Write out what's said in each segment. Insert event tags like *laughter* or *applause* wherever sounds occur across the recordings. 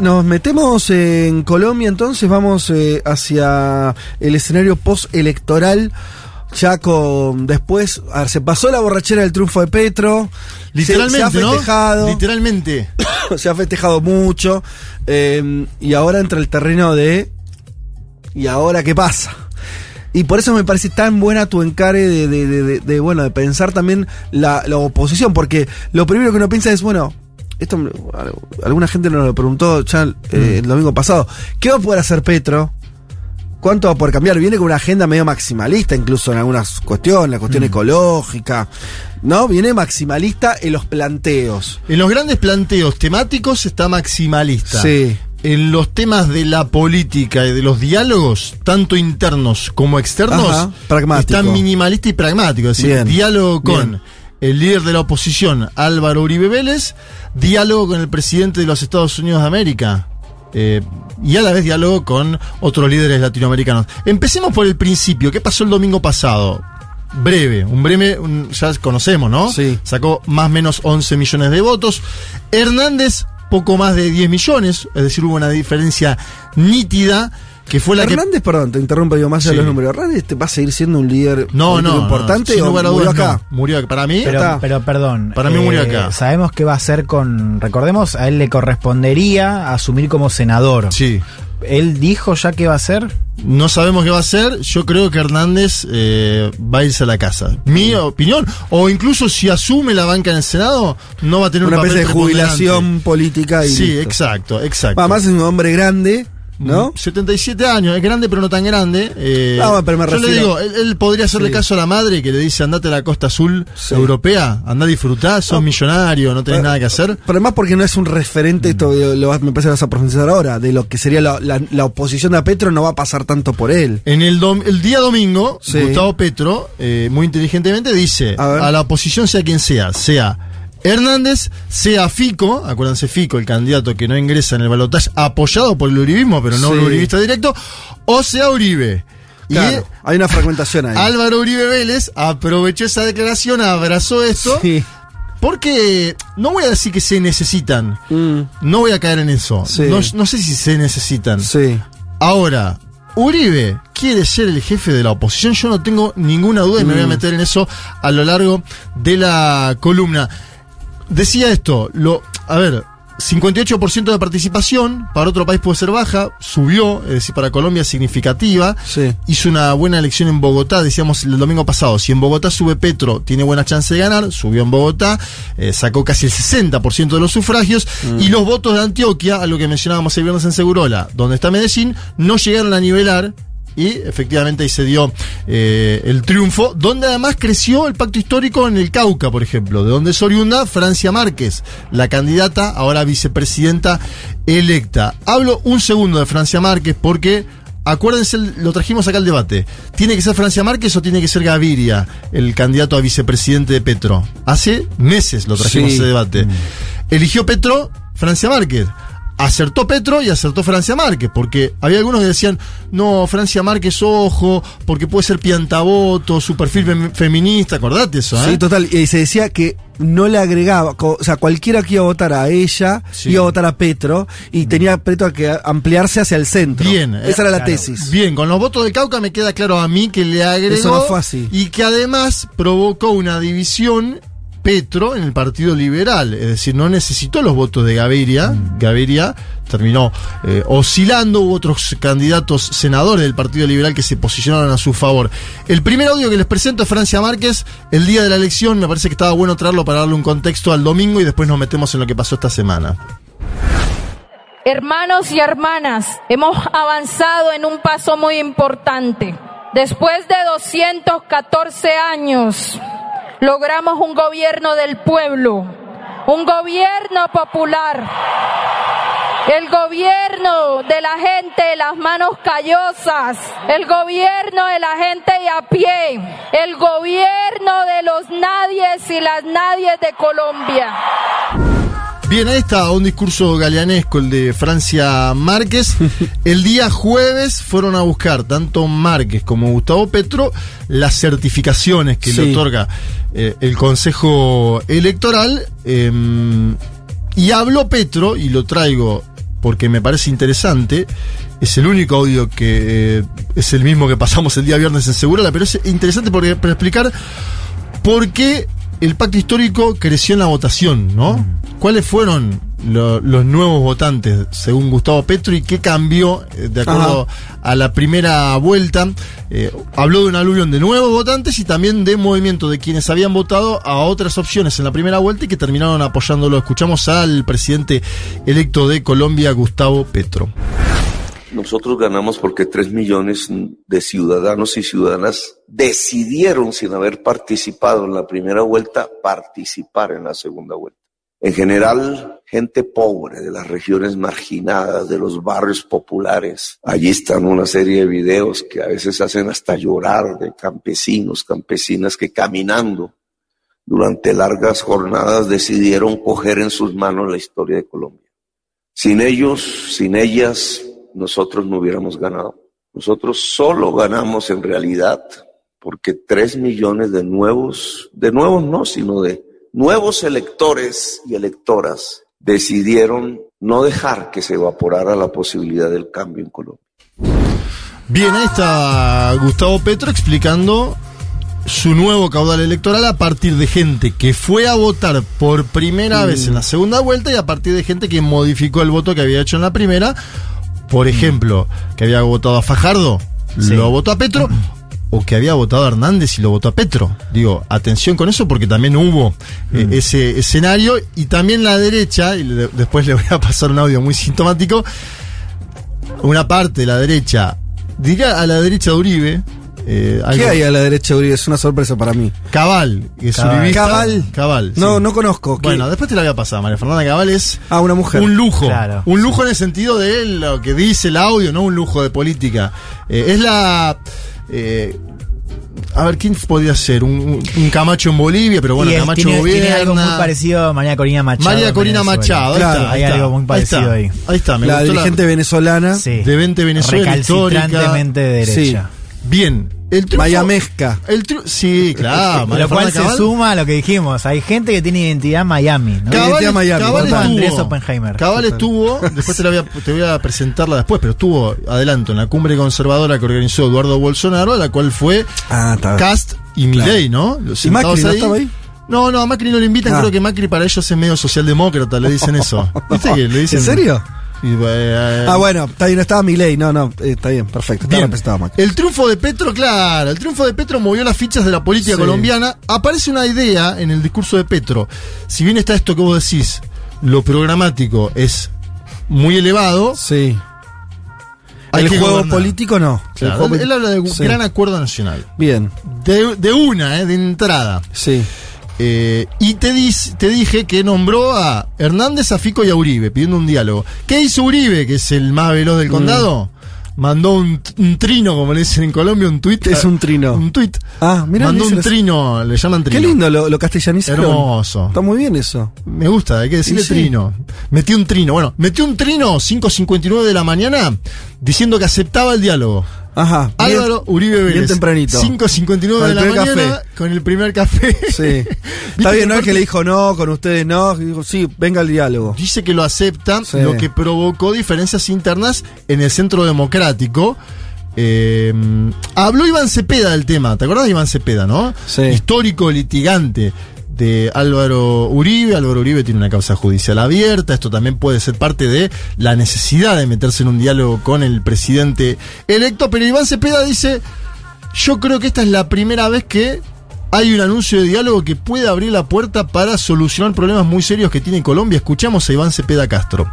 Nos metemos en Colombia, entonces vamos eh, hacia el escenario postelectoral. Ya con después, a ver, se pasó la borrachera del triunfo de Petro. Literalmente, se, ha festejado. ¿no? Literalmente. *coughs* se ha festejado mucho. eh, y ahora entra el terreno de. ¿Y ahora qué pasa? Y por eso me parece tan buena tu encare de, de- de- de- de, bueno, de pensar también la, la oposición, porque lo primero que uno piensa es, bueno, esto alguna gente nos lo preguntó ya eh, el domingo pasado, ¿qué va a poder hacer Petro? ¿Cuánto va a poder cambiar? Viene con una agenda medio maximalista, incluso en algunas cuestiones, la cuestión ecológica, ¿no? Viene maximalista en los planteos. En los grandes planteos temáticos está maximalista. Sí. En los temas de la política y de los diálogos, tanto internos como externos, Ajá, pragmático. está minimalista y pragmático. Es decir, Bien, diálogo con bien. El líder de la oposición, Álvaro Uribe Vélez, diálogo con el presidente de los Estados Unidos de América. eh, y a la vez diálogo con otros líderes latinoamericanos. Empecemos por el principio. ¿Qué pasó el domingo pasado? Breve, un breve, un- ya conocemos, ¿no? Sí. Sacó más o menos 11 millones de votos. Hernández, poco más de 10 millones, es decir, hubo una diferencia nítida que fue la que Hernández, perdón, te interrumpo yo más allá de los números. Hernández va a seguir siendo un líder No, no, importante no, o murió acá. no. Murió acá. Para mí, está. Pero, pero perdón. Para mí murió acá. Sabemos que va a hacer con. Recordemos, a él le correspondería asumir como senador. sí. ¿Él dijo ya qué va a hacer? No sabemos qué va a hacer. Yo creo que Hernández eh, va a irse a la casa. Mi opinión. O incluso si asume la banca en el Senado, no va a tener Una un papel especie de jubilación política y Sí, listo. exacto, exacto. Además es un hombre grande, ¿no? 77 años, es grande pero no tan grande. eh, No, pero me yo le refiero- digo, él, él podría hacerle Sí. caso a la madre que le dice andate a la costa azul Sí. europea, andá a disfrutar, sos No. millonario, no tenés Pero- nada que hacer. Pero además porque no es un referente, esto lo- vas- me parece que vas a profundizar ahora, de lo que sería la, la- la oposición a Petro no va a pasar tanto por él. En el, dom- el día domingo, Sí. Gustavo Petro, eh, muy inteligentemente, dice a, la oposición, sea quien sea, sea Hernández, sea Fico, acuérdense Fico, el candidato que no ingresa en el balotaje, apoyado por el uribismo, pero no Sí. un uribista directo, o sea Uribe. Claro, hay una fragmentación ahí. Y Álvaro Uribe Vélez aprovechó esa declaración, abrazó esto, Sí. porque no voy a decir que se necesitan, Mm, no voy a caer en eso, Sí. no, no sé si se necesitan. sí. Ahora, Uribe quiere ser el jefe de la oposición, yo no tengo ninguna duda y me voy a Mm. meter en eso a lo largo de la columna. Decía esto, lo, a ver, 58% de participación, para otro país puede ser baja, subió, es decir, para Colombia significativa. Sí. Hizo una buena elección en Bogotá, decíamos el domingo pasado, si en Bogotá sube Petro, tiene buena chance de ganar, subió en Bogotá, eh, sacó casi el 60% de los sufragios, y los votos de Antioquia, a lo que mencionábamos el viernes en Segurola, donde está Medellín, no llegaron a nivelar. Y efectivamente ahí se dio eh, el triunfo, donde además creció el pacto histórico en el Cauca, por ejemplo, de donde es oriunda Francia Márquez, la candidata, ahora vicepresidenta electa. Hablo un segundo de Francia Márquez porque Acuérdense, lo trajimos acá al debate. ¿Tiene que ser Francia Márquez o tiene que ser Gaviria, el candidato a vicepresidente de Petro? Hace meses lo trajimos Sí. ese debate. Eligió Petro, Francia Márquez. Acertó Petro y acertó Francia Márquez, porque había algunos que decían, no, Francia Márquez, ojo, porque puede ser piantavoto, su perfil fem- feminista, acordate eso, ¿eh? Sí, total. Y se decía que no le agregaba, o sea, cualquiera que iba a votar a ella, Sí. iba a votar a Petro, y tenía Petro que ampliarse hacia el centro. Bien, eh, Esa era la claro. tesis. Bien, con los votos del Cauca me queda claro a mí que le agregó Eso no fue así. y que además provocó una división Petro en el Partido Liberal, es decir, no necesitó los votos de Gaviria. Gaviria terminó eh, oscilando, hubo otros candidatos senadores del Partido Liberal que se posicionaron a su favor. El primer audio que les presento es Francia Márquez, el día de la elección, me parece que estaba bueno traerlo para darle un contexto al domingo y después nos metemos en lo que pasó esta semana. Hermanos y hermanas, hemos avanzado en un paso muy importante. Después de 214 años logramos un gobierno del pueblo, un gobierno popular. El gobierno de la gente de las manos callosas, el gobierno de la gente de a pie, el gobierno de los nadies y las nadies de Colombia. Bien, ahí está un discurso galeanesco, el de Francia Márquez. *laughs* El día jueves fueron a buscar tanto Márquez como Gustavo Petro las certificaciones que le Sí. otorga eh, el Consejo Electoral. eh, y habló Petro, y lo traigo porque me parece interesante. Es el único audio que eh, es el mismo que pasamos el día viernes en Segurala, pero es interesante porque, para explicar por qué el pacto histórico creció en la votación, ¿no? ¿Cuáles fueron lo- los nuevos votantes, según Gustavo Petro, y qué cambió eh, de acuerdo a la primera vuelta? Eh, habló de un aluvión de nuevos votantes y también de movimiento de quienes habían votado a otras opciones en la primera vuelta y que terminaron apoyándolo. Escuchamos al presidente electo de Colombia, Gustavo Petro. Nosotros ganamos porque tres millones de ciudadanos y ciudadanas decidieron, sin haber participado en la primera vuelta, participar en la segunda vuelta. En general, gente pobre de las regiones marginadas, de los barrios populares. Allí están una serie de videos que a veces hacen hasta llorar de campesinos, campesinas que caminando durante largas jornadas decidieron coger en sus manos la historia de Colombia. Sin ellos, sin ellas, nosotros no hubiéramos ganado. Nosotros solo ganamos en realidad porque tres millones de nuevos, de nuevos no, sino de nuevos electores y electoras decidieron no dejar que se evaporara la posibilidad del cambio en Colombia. Bien, ahí está Gustavo Petro explicando su nuevo caudal electoral a partir de gente que fue a votar por primera vez en la segunda vuelta y a partir de gente que modificó el voto que había hecho en la primera. Por ejemplo, que había votado a Fajardo, Sí. lo votó a Petro. O que había votado a Hernández y lo votó a Petro. Digo, atención con eso porque también hubo eh, ese escenario y también la derecha, y le- después le voy a pasar un audio muy sintomático, una parte de la derecha, diría a la derecha de Uribe, eh, ¿Qué hay a la derecha de Uribe? Es una sorpresa para mí. Cabal, que es Cabal. uribista. Cabal. Cabal. No, sí. no conozco. ¿Qué? Bueno, después te la voy a pasar. María Fernanda Cabal es Ah, una mujer. un lujo. Claro. Un lujo en el sentido de lo que dice el audio, no un lujo de política. Eh, es la. Eh, a ver, ¿quién podría ser? Un, un- Camacho en Bolivia, pero bueno, Y es- Camacho tiene, gobierna. tiene algo muy parecido a María Corina Machado. María Corina. Machado, ahí Claro, está, hay ahí está. algo muy parecido está, ahí. Ahí está, me la gustó dirigente venezolana. Sí. De 20 Venezuela, histórica. Recalcitrantemente de derecha. Bien. El triunfo- Mayamesca. El sí, claro. María Lo cual se suma a lo que dijimos. Hay gente que tiene identidad Miami. ¿no? Cabal- Identidad Miami, Cabal estuvo, Andrés Oppenheimer. Cabal estuvo, después te, la voy a, te voy a presentarla después, pero estuvo, adelanto, en la cumbre conservadora que organizó Eduardo Bolsonaro, a la cual fue Ah. Cast y Milei, ¿no? Los ¿Y Macri no estaba ahí? No, no, a Macri no le invitan, Ah. creo que Macri para ellos es medio socialdemócrata, le dicen *laughs* eso. ¿Viste que le dicen? ¿En serio? Y, eh, Ah, bueno, está bien, estaba Milei. No, no, eh, está bien, perfecto. Está Bien. representado Macri. El triunfo de Petro, claro, el triunfo de Petro movió las fichas de la política Sí. colombiana. Aparece una idea en el discurso de Petro. Si bien está esto que vos decís, lo programático es muy elevado, Sí. hay el juego gobernar. político no. Claro, juego él, él habla de un Sí. gran acuerdo nacional. Bien, De, de una, eh, de entrada. sí. Eh, y te, dis- te dije que nombró a Hernández, a Fico y a Uribe, pidiendo un diálogo. ¿Qué hizo Uribe, que es el más veloz Mm. del condado? Mandó un, un trino, como le dicen en Colombia, un tuit. Es un trino. Un tuit. Ah, mirá, Mandó un trino, le llaman trino. Qué lindo lo, lo castellanizaron. Hermoso. Está muy bien eso. Me gusta, hay que decirle sí. trino. Metió un trino. Bueno, metió un trino 5.59 de la mañana diciendo que aceptaba el diálogo. Ajá. bien- Álvaro Uribe Vélez. Bien tempranito. 5.59 Con de la mañana café. con el primer café. Sí. *laughs* ¿Viste Está bien, no es que le dijo no, con ustedes no. Dijo, sí, venga el diálogo. Dice que lo acepta, Sí. lo que provocó diferencias internas en el centro democrático. Eh, habló Iván Cepeda del tema, ¿te acordás de Iván Cepeda, no? Sí. Histórico litigante de Álvaro Uribe. Álvaro Uribe tiene una causa judicial abierta. Esto también puede ser parte de la necesidad de meterse en un diálogo con el presidente electo. Pero Iván Cepeda dice: Yo creo que esta es la primera vez que hay un anuncio de diálogo que puede abrir la puerta para solucionar problemas muy serios que tiene Colombia. Escuchamos a Iván Cepeda Castro.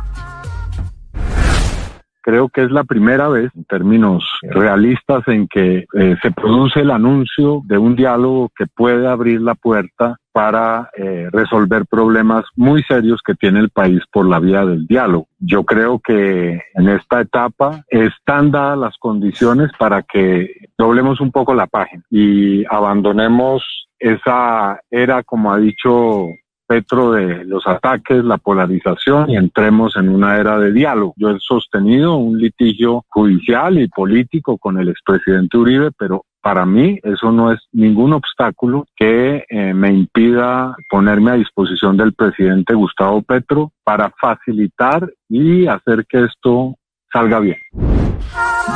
Creo que es la primera vez, en términos realistas, en que eh, se produce el anuncio de un diálogo que puede abrir la puerta para eh, resolver problemas muy serios que tiene el país por la vía del diálogo. Yo creo que en esta etapa están dadas las condiciones para que doblemos un poco la página y abandonemos esa era, como ha dicho Petro, de los ataques, la polarización y entremos en una era de diálogo. Yo he sostenido un litigio judicial y político con el expresidente Uribe, pero para mí eso no es ningún obstáculo que eh, me impida ponerme a disposición del presidente Gustavo Petro para facilitar y hacer que esto salga bien.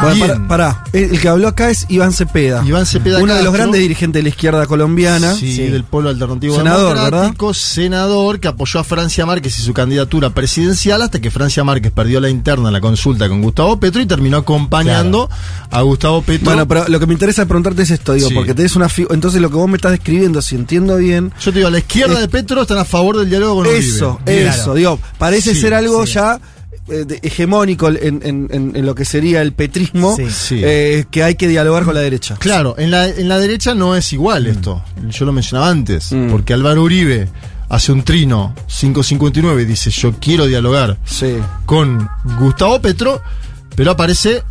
Bueno, Bien. para, pará. El, el que habló acá es Iván Cepeda. Iván Cepeda Uno de los Castro. grandes dirigentes de la izquierda colombiana. Sí, del Polo Alternativo Senador, Democrático, senador que apoyó a Francia Márquez y su candidatura presidencial hasta que Francia Márquez perdió la interna en la consulta con Gustavo Petro y terminó acompañando a Gustavo Petro. Bueno, pero lo que me interesa preguntarte es esto, digo, Sí. porque tenés una entonces lo que vos me estás describiendo, si entiendo bien, Yo te digo, a la izquierda de Petro están a favor del diálogo con Uribe. eso, Bien. eso, digo, parece Sí, ser algo sí. ya eh, de- hegemónico en, en- en- en lo que sería el petrismo, Sí. Sí. eh, que hay que dialogar con la derecha. Claro, en la, en la derecha no es igual esto. Yo lo mencionaba antes, Mm. porque Álvaro Uribe hace un trino 559 y dice, yo quiero dialogar Sí. con Gustavo Petro, pero aparece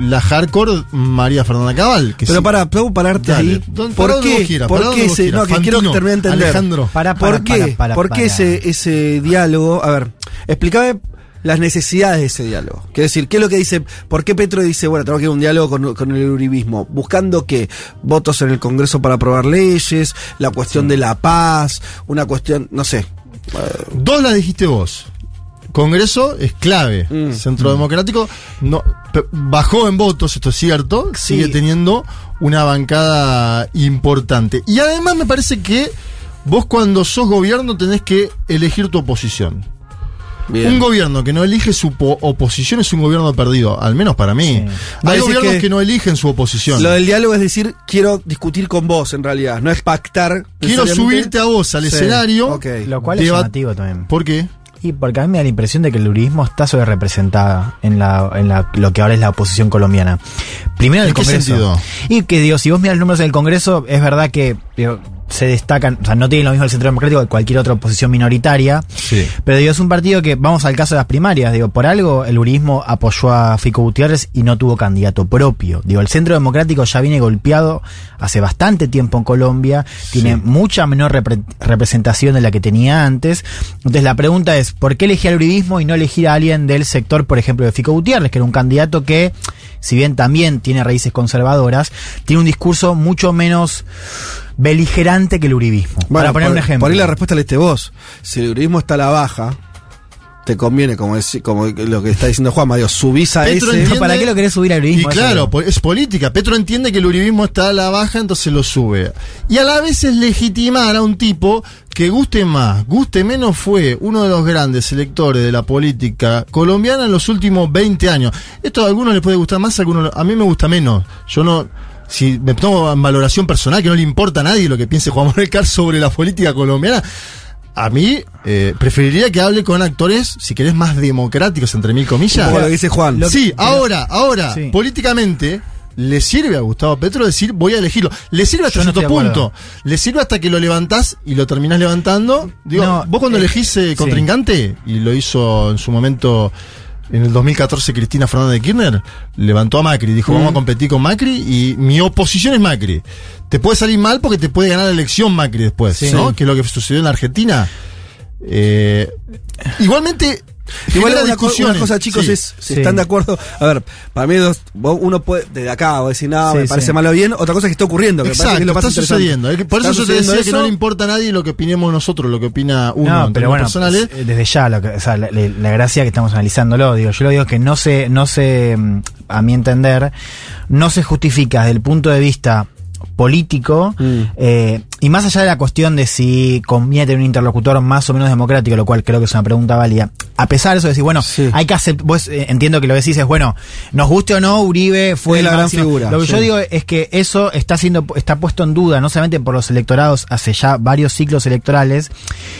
la hardcore María Fernanda Cabal. Que Pero sí- para, puedo pararte Dale. ahí. ¿Por qué? vos quieras, ¿Por qué ese, no, que quiero terminar de entender. Alejandro. Para, para, ¿Por qué? para, ¿Por qué ese, ese diálogo? A ver, explícame las necesidades de ese diálogo. Quiero decir, ¿qué es lo que dice? ¿Por qué Petro dice, bueno, tengo que ir a un diálogo con, con el uribismo? Buscando que votos en el Congreso para aprobar leyes, la cuestión de la paz, una cuestión, no sé. Dos las dijiste vos. Congreso es clave. Mm. Centro Democrático no, bajó en votos, esto es cierto. Sí. Sigue teniendo una bancada importante. Y además me parece que vos cuando sos gobierno tenés que elegir tu oposición. Bien. Un gobierno que no elige su po- oposición es un gobierno perdido, al menos para mí. Sí. Hay gobiernos que- que, no eligen su oposición. Lo del diálogo es decir, quiero discutir con vos en realidad, no es pactar. Quiero subirte a vos al Sí, escenario. Lo cual es llamativo también. ¿Por qué? Y porque a mí me da la impresión de que el uribismo está sobre representada en la, en la, lo que ahora es la oposición colombiana. Primero en ¿En el qué Congreso. sentido? Y que digo, si vos miras los números del Congreso, es verdad que digo, se destacan, o sea, no tienen lo mismo el Centro Democrático que cualquier otra oposición minoritaria. Sí. Pero digo, es un partido que, vamos al caso de las primarias, digo, por algo el uribismo apoyó a Fico Gutiérrez y no tuvo candidato propio. Digo, el Centro Democrático ya viene golpeado hace bastante tiempo en Colombia, tiene mucha menor repre- representación de la que tenía antes. Entonces la pregunta es, ¿por qué elegir al uribismo y no elegir a alguien del sector, por ejemplo, de Fico Gutiérrez, que era un candidato que, si bien también tiene raíces conservadoras, tiene un discurso mucho menos beligerante que el uribismo. Bueno, para poner por, un ejemplo. Por ahí la respuesta la diste vos. Si el uribismo está a la baja, te conviene, como, deci- como lo que está diciendo Juanma, digo, subís a Petro ese. entiende- ¿Para qué lo querés subir al Y uribismo? Eso claro, po- es política. Petro entiende que el uribismo está a la baja, entonces lo sube. Y a la vez es legitimar a un tipo que guste más, guste menos, fue uno de los grandes electores de la política colombiana en los últimos 20 años. Esto a algunos les puede gustar más, a algunos a mí me gusta menos. Yo no. Si me tomo en valoración personal, que no le importa a nadie lo que piense Juan Manuel Carr sobre la política colombiana, a mí eh, preferiría que hable con actores, si querés, más democráticos, entre mil comillas. Como lo dice Juan. Lo- Sí, pero- ahora, ahora, Sí. políticamente, le sirve a Gustavo Petro decir voy a elegirlo. Le sirve hasta no cierto punto. Le sirve hasta que lo levantás y lo terminás levantando. Digo, No, vos cuando eh, elegís eh, sí. contrincante, y lo hizo en su momento en el 2014 Cristina Fernández de Kirchner, levantó a Macri, dijo vamos a competir con Macri y mi oposición es Macri. Te puede salir mal porque te puede ganar la elección Macri después, Sí. ¿no? Que es lo que sucedió en la Argentina. Eh, igualmente, Igual una, co- una cosa, chicos, Sí. es si Sí. están de acuerdo. A ver, para mí dos- uno puede, desde acá, vos decir, no, Sí, me parece sí. malo o bien. Otra cosa es que está ocurriendo, que Exacto, que lo está sucediendo. Es que Por Está eso yo te decía que no eso. le importa a nadie lo que opinemos nosotros, lo que opina uno No, en pero bueno, personales. eh, desde ya, lo que, o sea, la, la- la gracia que estamos analizándolo, digo, yo lo digo es que no se, no se, mm, a mi entender, no se justifica desde el punto de vista político, Mm. eh, y más allá de la cuestión de si conviene tener un interlocutor más o menos democrático, lo cual creo que es una pregunta válida, a pesar de eso, decir, bueno, Sí. hay que aceptar, vos eh, entiendo que lo decís es, bueno, nos guste o no, Uribe fue la gran figura, Lo que yo digo es que eso está siendo, está puesto en duda, no solamente por los electorados hace ya varios ciclos electorales,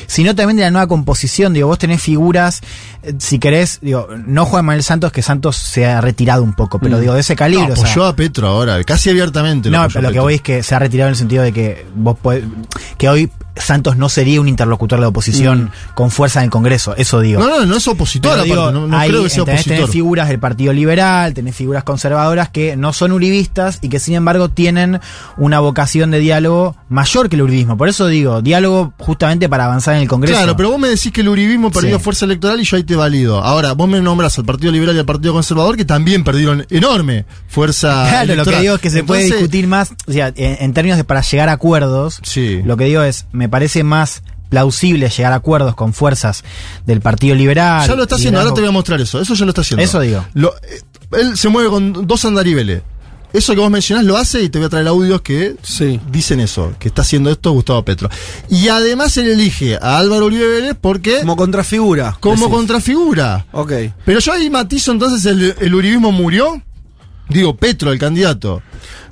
sino también de la nueva composición. Digo, vos tenés figuras, eh, si querés, digo, no Juan Manuel Santos, que Santos se ha retirado un poco, pero Mm. digo, de ese calibre. No, o sea, apoyó a Petro ahora, casi abiertamente. no, apoyó pero lo que voy es que se ha retirado en el sentido de que vos podés- que hoy Santos no sería un interlocutor de la oposición con fuerza en el Congreso, eso digo. No, no, no es opositor, Pero digo, no, no hay- creo que sea tenés, tenés opositor. figuras del Partido Liberal, tenés figuras conservadoras que no son uribistas y que sin embargo tienen una vocación de diálogo mayor que el uribismo. Por eso digo, diálogo justamente para avanzar en el Congreso. Claro, pero vos me decís que el uribismo perdió Sí. fuerza electoral y yo ahí te valido. Ahora, vos me nombras al Partido Liberal y al Partido Conservador que también perdieron enorme fuerza *laughs* Claro, lo electoral. que digo es que se puede Entonces, discutir más, o sea, en, en términos de para llegar a acuerdos, Sí. lo que digo es, me parece más plausible llegar a acuerdos con fuerzas del Partido Liberal. Ya lo está haciendo, ahora te voy a mostrar eso. Eso ya lo está haciendo. Eso digo. Lo- eh, él se mueve con dos andariveles. Eso que vos mencionás lo hace y te voy a traer audios que Sí. dicen eso, que está haciendo esto Gustavo Petro. Y además él elige a Álvaro Uribe Vélez porque Como contrafigura. como decís. contrafigura. Ok. Pero yo ahí matizo entonces el, el uribismo murió. Digo, Petro, el candidato,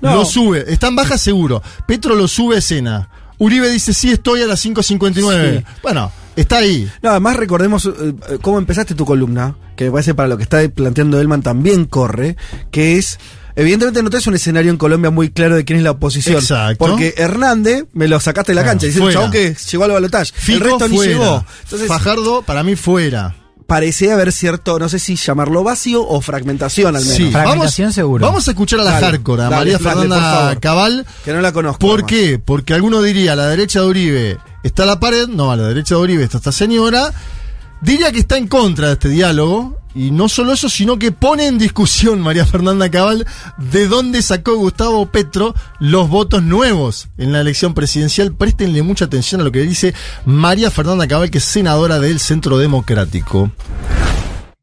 No. lo sube. Está en baja seguro. Petro lo sube a escena. Uribe dice, sí, estoy a las 5.59. Sí. Bueno, está ahí. No, además recordemos eh, eh, cómo empezaste tu columna, que me parece para lo que está planteando Elman también corre, que es. Evidentemente no tenés un escenario en Colombia muy claro de quién es la oposición. Exacto. Porque Hernández me lo sacaste de la Claro, cancha, diciendo fuera. chabón que llegó al balotaje. El resto ni fuera. llegó. Entonces, Fajardo, para mí, fuera. Parecía haber cierto, no sé si llamarlo vacío o fragmentación al menos. Sí. Fragmentación vamos, seguro. Vamos a escuchar a la Dale, hardcore, a dale, María por Fernanda favor. Cabal. Que no la conozco. ¿Por además. qué? Porque alguno diría, a la derecha de Uribe está la pared, no, a la derecha de Uribe está esta señora. Diría que está en contra de este diálogo. Y no solo eso, sino que pone en discusión María Fernanda Cabal de dónde sacó Gustavo Petro los votos nuevos en la elección presidencial. Préstenle mucha atención a lo que dice María Fernanda Cabal, que es senadora del Centro Democrático.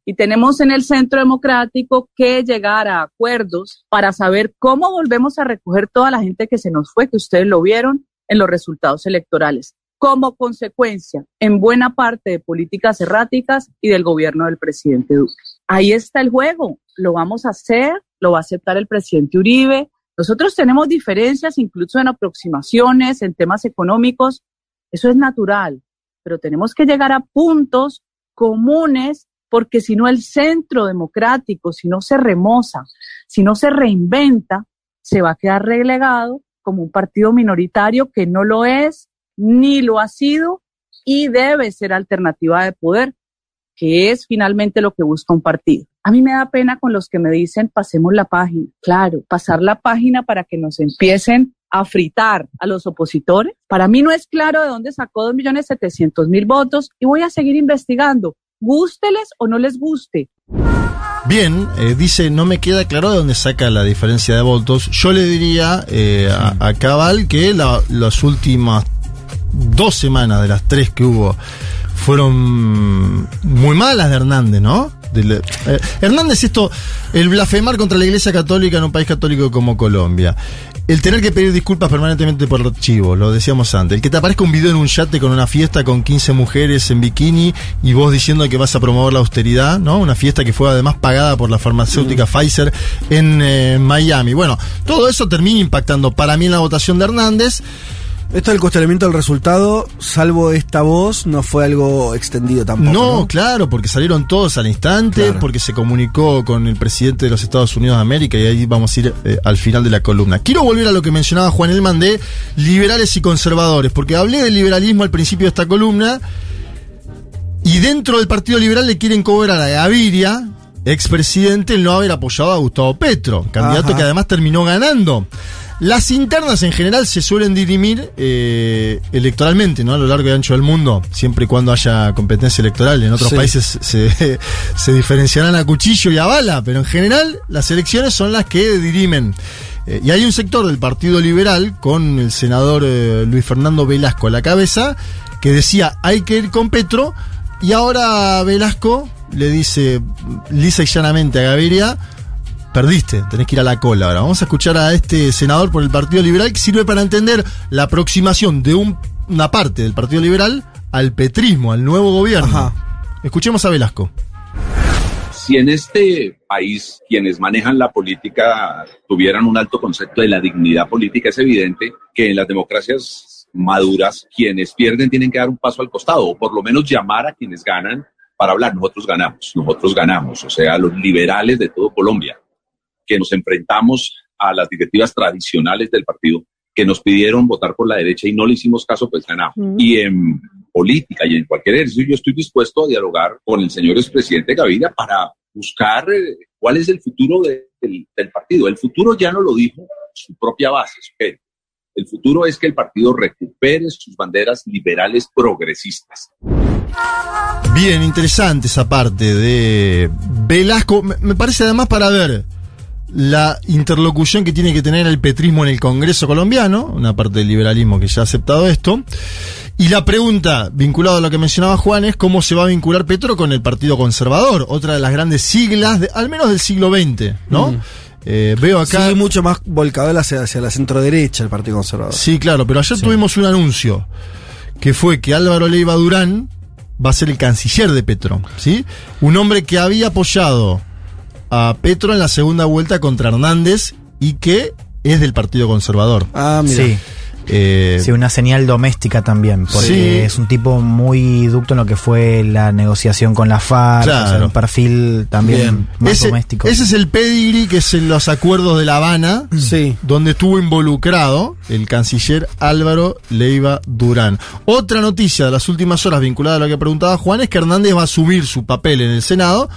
Y tenemos en el Centro Democrático que llegar a acuerdos para saber cómo volvemos a recoger toda la gente que se nos fue, que ustedes lo vieron en los resultados electorales, como consecuencia en buena parte de políticas erráticas y del gobierno del presidente Duque. Ahí está el juego, lo vamos a hacer, lo va a aceptar el presidente Uribe. Nosotros tenemos diferencias incluso en aproximaciones, en temas económicos, eso es natural, pero tenemos que llegar a puntos comunes porque si no el centro democrático, si no se remoza, si no se reinventa, se va a quedar relegado como un partido minoritario que no lo es, ni lo ha sido y debe ser alternativa de poder, que es finalmente lo que busca un partido. A mí me da pena con los que me dicen pasemos la página. Claro, pasar la página para que nos empiecen a fritar a los opositores. Para mí no es claro de dónde sacó 2.700.000 votos y voy a seguir investigando gústeles o no les guste. Bien, eh, dice, no me queda claro de dónde saca la diferencia de votos. Yo le diría eh, a, Cabal que la- las últimas dos semanas de las tres que hubo fueron muy malas de Hernández, ¿no? De eh, Hernández, esto, el blasfemar contra la Iglesia Católica en un país católico como Colombia. El tener que pedir disculpas permanentemente por archivos, lo decíamos antes. El que te aparezca un video en un yate con una fiesta con 15 mujeres en bikini y vos diciendo que vas a promover la austeridad, ¿no? Una fiesta que fue además pagada por la farmacéutica Pfizer en eh, Miami. Bueno, todo eso termina impactando para mí en la votación de Hernández. Esto del cuestionamiento del resultado, salvo esta voz, no fue algo extendido tampoco. No, No, claro, porque salieron todos al instante, Claro. porque se comunicó con el presidente de los Estados Unidos de América y ahí vamos a ir eh, al final de la columna. Quiero volver a lo que mencionaba Juan Elman de liberales y conservadores, porque hablé del liberalismo al principio de esta columna y dentro del Partido Liberal le quieren cobrar a Gaviria, expresidente, el no haber apoyado a Gustavo Petro, candidato Ajá. que además terminó ganando. Las internas en general se suelen dirimir eh, electoralmente, ¿no? A lo largo y ancho del mundo, siempre y cuando haya competencia electoral. En otros Sí. países se, *laughs* se diferenciarán a cuchillo y a bala, pero en general las elecciones son las que dirimen. Eh, y hay un sector del Partido Liberal, con el senador eh, Luis Fernando Velasco a la cabeza, que decía hay que ir con Petro, y ahora Velasco le dice lisa y llanamente a Gaviria, perdiste, tenés que ir a la cola ahora. Vamos a escuchar a este senador por el Partido Liberal que sirve para entender la aproximación de un- una parte del Partido Liberal al petrismo, al nuevo gobierno. Ajá. Escuchemos a Velasco. Si en este país quienes manejan la política tuvieran un alto concepto de la dignidad política, es evidente que en las democracias maduras quienes pierden tienen que dar un paso al costado o por lo menos llamar a quienes ganan para hablar. Nosotros ganamos, nosotros ganamos, o sea, los liberales de todo Colombia, que nos enfrentamos a las directivas tradicionales del partido, que nos pidieron votar por la derecha y no le hicimos caso, pues ganamos. Y en política y en cualquier ejercicio yo estoy dispuesto a dialogar con el señor expresidente Gaviria para buscar eh, cuál es el futuro de- del, del partido. El futuro ya no lo dijo su propia base, su gente. El futuro es que el partido recupere sus banderas liberales progresistas. Bien, interesante esa parte de Velasco. Me parece además para ver la interlocución que tiene que tener el petrismo en el Congreso colombiano, una parte del liberalismo que ya ha aceptado esto. Y la pregunta, vinculada a lo que mencionaba Juan, es cómo se va a vincular Petro con el Partido Conservador, otra de las grandes siglas, de- al menos del siglo XX, ¿no? Eh, veo acá. Sí, mucho más volcado hacia, hacia la centro derecha el Partido Conservador. Sí, claro, pero ayer tuvimos un anuncio que fue que Álvaro Leiva Durán va a ser el canciller de Petro, ¿sí? Un hombre que había apoyado a Petro en la segunda vuelta contra Hernández y que es del Partido Conservador. Ah, mira. Sí, Eh, sí, una señal doméstica también, porque Sí. es un tipo muy ducto en lo que fue la negociación con la FARC, Claro. o sea, un perfil también Bien. más ese, doméstico. ese es el pedigree que es en los acuerdos de La Habana, Sí. donde estuvo involucrado el canciller Álvaro Leiva Durán. Otra noticia de las últimas horas vinculada a lo que preguntaba Juan es que Hernández va a asumir su papel en el Senado.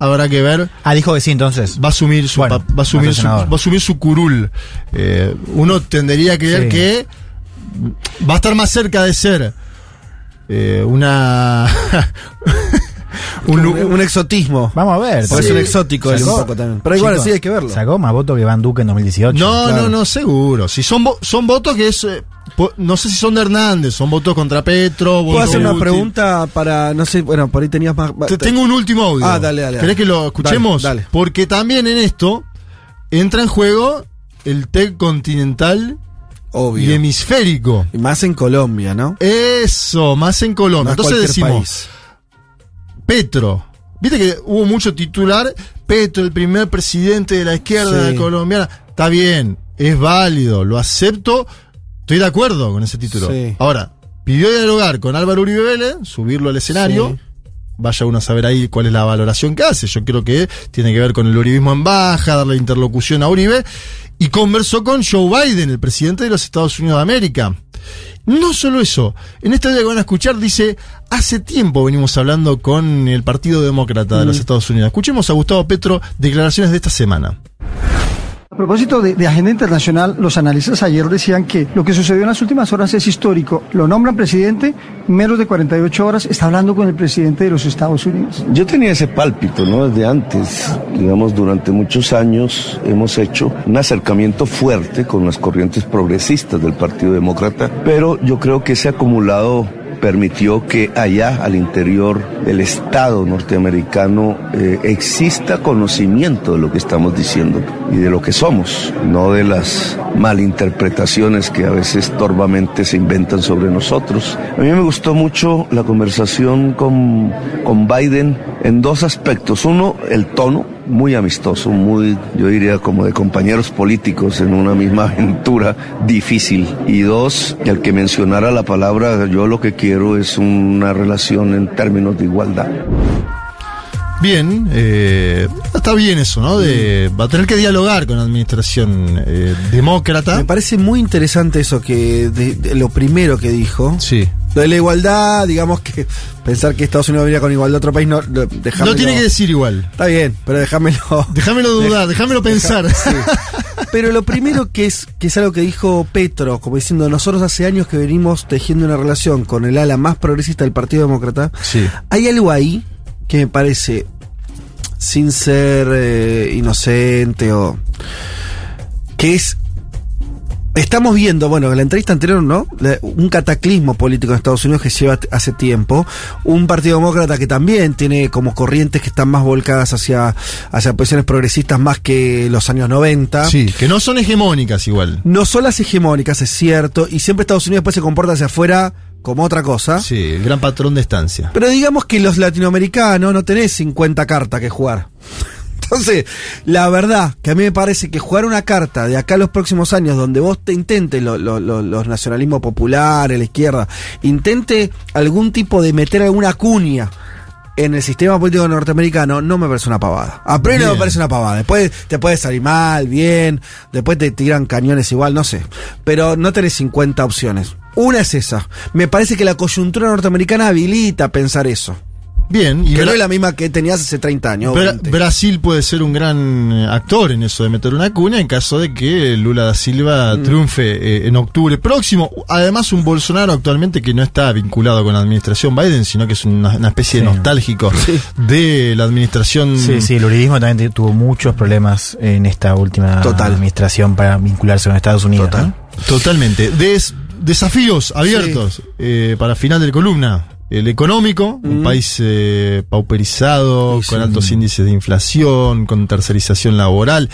Habrá que ver Ah, dijo que sí, entonces. va a asumir su Bueno, va a asumir su, va a asumir su curul. Eh, uno tendría que ver Sí. que va a estar más cerca de ser eh, una *laughs* un, Un, lu- un exotismo. Vamos a ver. Porque es sí. un exótico él un Sacó- poco también. Pero igual Chicos, sí hay que verlo. Sacó más votos que Van Duque en 2018. no, claro. no, no, seguro. Si son son votos que es eh, no sé si son de Hernández, son votos contra Petro. ¿Puedo hacer una pregunta para, no sé, bueno, por ahí tenías más... Te- tengo un último audio. Ah, dale, dale, ¿Querés dale. que lo escuchemos? Dale, dale. Porque también en esto entra en juego el TEC continental y Obvio. hemisférico. Y más en Colombia, ¿no? Eso, más en Colombia. es Entonces decimos, país. Petro. Viste que hubo mucho titular, Petro, el primer presidente de la izquierda Sí. colombiana. Está bien, es válido, lo acepto, estoy de acuerdo con ese título. Sí. Ahora, pidió dialogar con Álvaro Uribe Vélez, subirlo al escenario. Sí. Vaya uno a saber ahí cuál es la valoración que hace. Yo creo que tiene que ver con el uribismo en baja, darle interlocución a Uribe. Y conversó con Joe Biden, el presidente de los Estados Unidos de América. No solo eso, en esta video que van a escuchar dice, hace tiempo venimos hablando con el Partido Demócrata de los Estados Unidos. Escuchemos a Gustavo Petro, declaraciones de esta semana. A propósito de, de agenda internacional, los analistas ayer decían que lo que sucedió en las últimas horas es histórico. Lo nombran presidente, menos de 48 horas está hablando con el presidente de los Estados Unidos. Yo tenía ese pálpito, ¿no? Desde antes, digamos, durante muchos años hemos hecho un acercamiento fuerte con las corrientes progresistas del Partido Demócrata, pero yo creo que ese acumulado permitió que allá al interior del Estado norteamericano eh, exista conocimiento de lo que estamos diciendo y de lo que somos, no de las malinterpretaciones que a veces torvamente se inventan sobre nosotros. A mí me gustó mucho la conversación con, con Biden en dos aspectos. Uno, el tono, muy amistoso, muy, yo diría, como de compañeros políticos en una misma *laughs* aventura difícil. Y dos, que al que mencionara la palabra, yo lo que quiero es una relación en términos de igualdad. Bien, eh, está bien eso, ¿no? De, va a tener que dialogar con la administración eh, demócrata. Me parece muy interesante eso que de- de lo primero que dijo. Sí. Lo de la igualdad, digamos que pensar que Estados Unidos venía con igualdad a otro país, no, déjamelo. Lo tiene que decir igual. Está bien, pero déjamelo. Déjamelo dudar, déjamelo pensar. *laughs* Sí. Pero lo primero que es, que es algo que dijo Petro, como diciendo, nosotros hace años que venimos tejiendo una relación con el ala más progresista del Partido Demócrata, Sí. hay algo ahí que me parece, sin ser eh, inocente o... que es Estamos viendo, bueno, en la entrevista anterior, ¿no? Un cataclismo político en Estados Unidos que lleva hace tiempo. Un partido demócrata que también tiene como corrientes que están más volcadas hacia, hacia posiciones progresistas más que los años 90. Sí, que no son hegemónicas igual. No son las hegemónicas, es cierto, y siempre Estados Unidos después se comporta hacia afuera como otra cosa. Sí, el gran patrón de estancia. Pero digamos que los latinoamericanos no tenés 50 cartas que jugar. Entonces, la verdad que a mí me parece que jugar una carta de acá a los próximos años donde vos te intentes lo- lo- lo- los nacionalismos populares, la izquierda, intente algún tipo de meter alguna cuña en el sistema político norteamericano, no me parece una pavada. A priori no me parece una pavada. Después te puede salir mal, bien, después te tiran cañones igual, no sé. Pero no tenés 50 opciones. Una es esa. Me parece que la coyuntura norteamericana habilita pensar eso. Bien, y Que no es la misma que tenías hace 30 años. Bra- 20. Brasil puede ser un gran eh, actor en eso de meter una cuna en caso de que Lula da Silva Mm. triunfe eh, en octubre próximo. Además, un Bolsonaro actualmente que no está vinculado con la administración Biden, sino que es una, una especie de Sí. nostálgico *laughs* de la administración. Sí, sí, el uribismo también tuvo muchos problemas en esta última Total. administración para vincularse con Estados Unidos. Total. ¿no? Totalmente. Des- desafíos abiertos eh, para final de columna. El económico, un país eh, pauperizado, Sí, con altos índices de inflación, con tercerización laboral.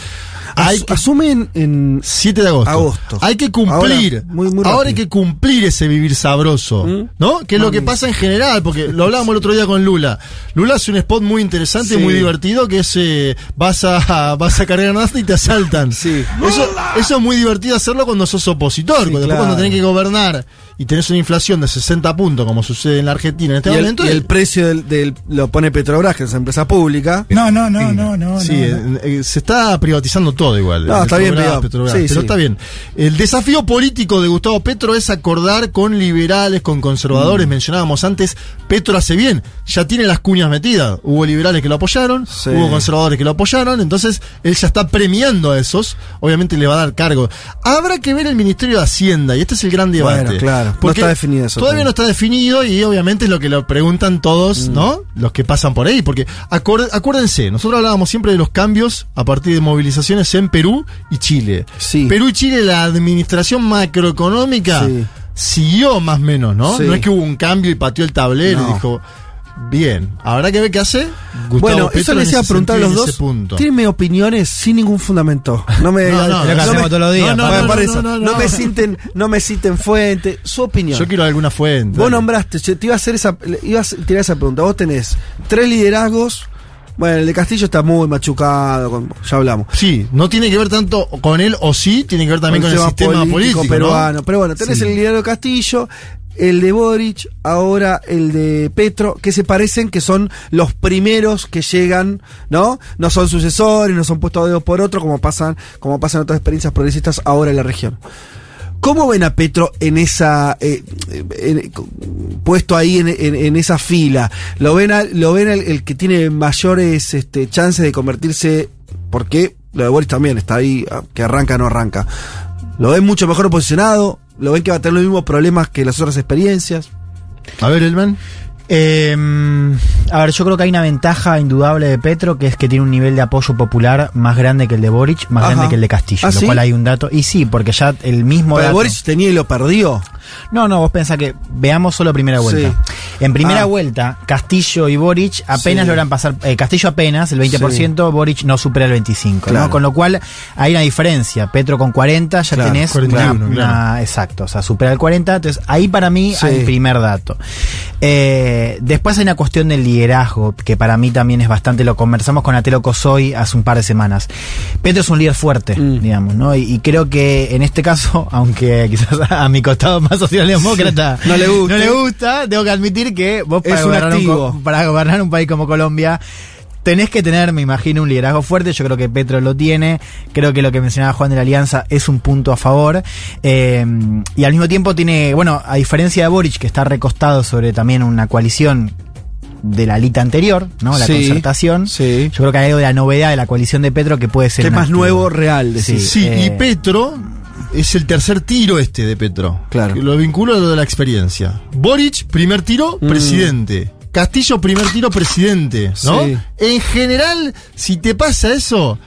Hay As- que asumen en 7 de agosto. Agosto. Hay que cumplir. Ahora, muy- muy Ahora hay que cumplir ese vivir sabroso. ¿Mm? ¿No? Que es lo que pasa en general, porque lo hablábamos el otro día con Lula. Lula hace un spot muy interesante, Sí. muy divertido, que es eh, vas a *laughs* vas a cargar nafta y te asaltan. Sí. Eso, eso es muy divertido hacerlo cuando sos opositor. Sí, cuando, claro. cuando tenés que gobernar y tenés una inflación de 60 puntos, como sucede en la Argentina en este y el, momento. y el precio del, del- lo pone Petrobras, que es una empresa pública. No, no, no, no, no. Sí, no, no. eh, eh, se está privatizando todo igual. No, está bien, Petrobras, privado. Petrobras, Sí, pero sí. está bien. El desafío político de Gustavo Petro es acordar con liberales, con Mm. conservadores. Mencionábamos antes, Petro hace bien, ya tiene las cuñas metidas. Hubo liberales que lo apoyaron, Sí. hubo conservadores que lo apoyaron, entonces él ya está premiando a esos. Obviamente le va a dar cargo. Habrá que ver el Ministerio de Hacienda, y este es el gran debate. Bueno, claro, no Porque está definido eso Todavía no está definido y obviamente es lo que lo preguntan Mm. todos, ¿no? Los que pasan por ahí. Porque acuérdense, nosotros hablábamos siempre de los cambios a partir de movilizaciones en Perú y Chile. Sí. Perú y Chile, la administración macroeconómica Sí. siguió más o menos, ¿no? Sí. No es que hubo un cambio y pateó el tablero No. y dijo, bien, habrá que ver qué hace. Gustavo bueno, Petro eso les iba a preguntar a los dos. Tírenme opiniones sin ningún fundamento. No me, *laughs* No, todos los días, me No, me citen, no me citen fuente. Su opinión. Yo quiero alguna fuente. Vos dale. nombraste, te iba a hacer esa, iba a tirar esa pregunta. Vos tenés tres liderazgos. Bueno, el de Castillo está muy machucado, con- ya hablamos. Sí, no tiene que ver tanto con él o sí, tiene que ver también con el sistema político, ¿no? peruano. Pero bueno, tenés Sí. el liderazgo de Castillo, el de Boric, ahora el de Petro, que se parecen que son los primeros que llegan, ¿no? No son sucesores, no son puestos a dedo por otro, como pasan, como pasan otras experiencias progresistas ahora en la región. ¿Cómo ven a Petro en esa eh, en- puesto ahí en, en- esa fila? ¿Lo ven, a- lo ven el, el que tiene mayores este, chances de convertirse? Porque lo de Boris también está ahí, ah, que arranca no arranca. ¿Lo ven mucho mejor posicionado? ¿Lo ven que va a tener los mismos problemas que las otras experiencias? A ver, Elman. Eh, a ver, yo creo que hay una ventaja indudable de Petro, que es que tiene un nivel de apoyo popular más grande que el de Boric, más Ajá. grande que el de Castillo, ¿Ah, lo sí? cual hay un dato. Y sí, porque ya el mismo Pero dato- Boris tenía y lo perdió. No, no, vos pensás que veamos solo primera vuelta. En primera Ah. vuelta, Castillo y Boric apenas Sí. logran pasar, eh, Castillo apenas, el 20%, Boric no supera el 25%, Claro. ¿no? Con lo cual hay una diferencia. Petro con 40 ya Claro, tenés 41, una, claro. una- exacto, o sea, supera el 40, entonces ahí para mí hay el primer dato. Eh, después hay una cuestión del liderazgo, que para mí también es bastante, lo conversamos con Atelo Cosoy hace un par de semanas. Petro es un líder fuerte, Mm. digamos, ¿no? Y, y creo que en este caso, *laughs* aunque quizás a mi costado más socialdemócrata *laughs* No le guste. no le gusta, tengo que admitir que vos Es para un gobernar, activo. co- para gobernar un país como Colombia tenés que tener, me imagino, un liderazgo fuerte. Yo creo que Petro lo tiene. Creo que lo que mencionaba Juan de la Alianza es un punto a favor. Eh, y al mismo tiempo tiene, bueno, a diferencia de Boric, que está recostado sobre también una coalición de la lita anterior, ¿no? La Sí, concertación. sí. Yo creo que hay algo de la novedad de la coalición de Petro que puede ser. Que más activo. nuevo, real, decís. Sí, y eh, Petro es el tercer tiro este de Petro. Claro. Que Lo vinculo a lo de la experiencia. Boric, primer tiro, Mm. presidente. Castillo, primer tiro, presidente. ¿no? Sí. En general, si te pasa eso,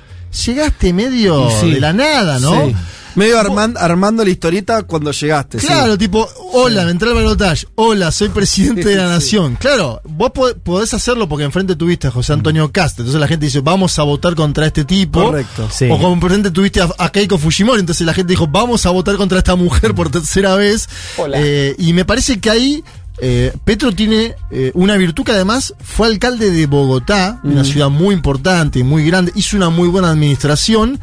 llegaste medio sí. de la nada, ¿no? Sí. Medio arman- armando la historieta cuando llegaste. sí. Claro, tipo, hola, me entré al balotaje. Hola, soy presidente de la Sí. nación. Claro, vos po- podés hacerlo porque enfrente tuviste a José Antonio Cast. Entonces la gente dice, vamos a votar contra este tipo. Correcto. Sí. O como enfrente tuviste a, a Keiko Fujimori. Entonces la gente dijo, vamos a votar contra esta mujer por tercera vez. Eh, y me parece que ahí eh, Petro tiene eh, una virtud que además fue alcalde de Bogotá, una ciudad muy importante y muy grande. Hizo una muy buena administración.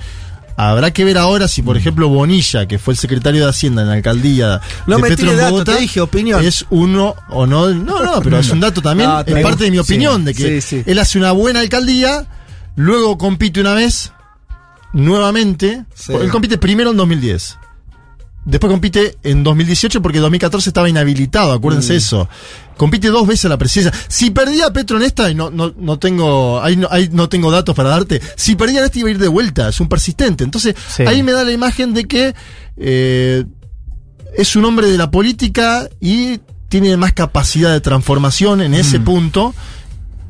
Habrá que ver ahora si, por ejemplo, Bonilla, que fue el secretario de Hacienda en la alcaldía No de me Petro en dato, Bogotá, te dije opinión. es uno o no. No, no, pero es un dato también. *laughs* Ah, es parte de mi Sí. opinión, de que Sí, sí. él hace una buena alcaldía, luego compite una vez, nuevamente. Él compite primero en 2010. Después compite en 2018 porque en 2014 estaba inhabilitado, acuérdense Mm. eso. Compite dos veces a la presidencia. Si perdía Petro en esta, y no, no, no tengo, ahí no, ahí no tengo datos para darte, si perdía en esta iba a ir de vuelta, es un persistente. Entonces, Sí. ahí me da la imagen de que eh, es un hombre de la política y tiene más capacidad de transformación en Mm. ese punto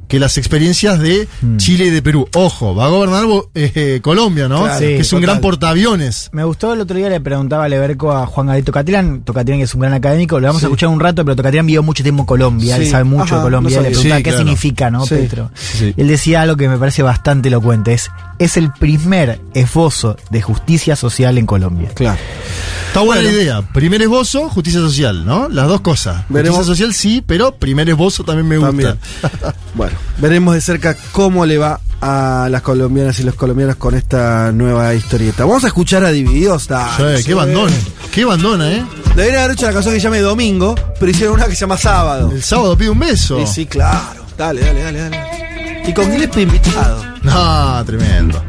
que las experiencias de Chile y de Perú. Ojo, va a gobernar *laughs* eh, Colombia, ¿no? Claro, que es un total. gran portaaviones. Me gustó el otro día, le preguntaba a Leberco a Juan Galito Tocatirán, Tocatirán que es un gran académico, lo vamos a escuchar un rato, pero Tocatirán vivió mucho tiempo en Colombia, Sí. él sabe mucho Ajá, de Colombia, le preguntaba Sí, qué claro. significa, ¿no, Sí. Petro? Sí. Él decía algo que me parece bastante elocuente, es, es el primer esbozo de justicia social en Colombia. Claro. Está buena Bueno. la idea. Primer esbozo, justicia social, ¿no? Las dos cosas. Veremos. Justicia social sí, pero primer esbozo también me gusta. También. *laughs* bueno, veremos de cerca cómo le va a las colombianas y los colombianos con esta nueva historieta. Vamos a escuchar a Divididos. Dale, Sí, sí. qué bandón. Qué bandona, ¿eh? Deberían haber hecho la canción que se llame Domingo, pero hicieron una que se llama Sábado. El sábado pide un beso. Sí, sí, claro. Dale, dale, dale, dale. Y con Gillespie invitado. No, tremendo.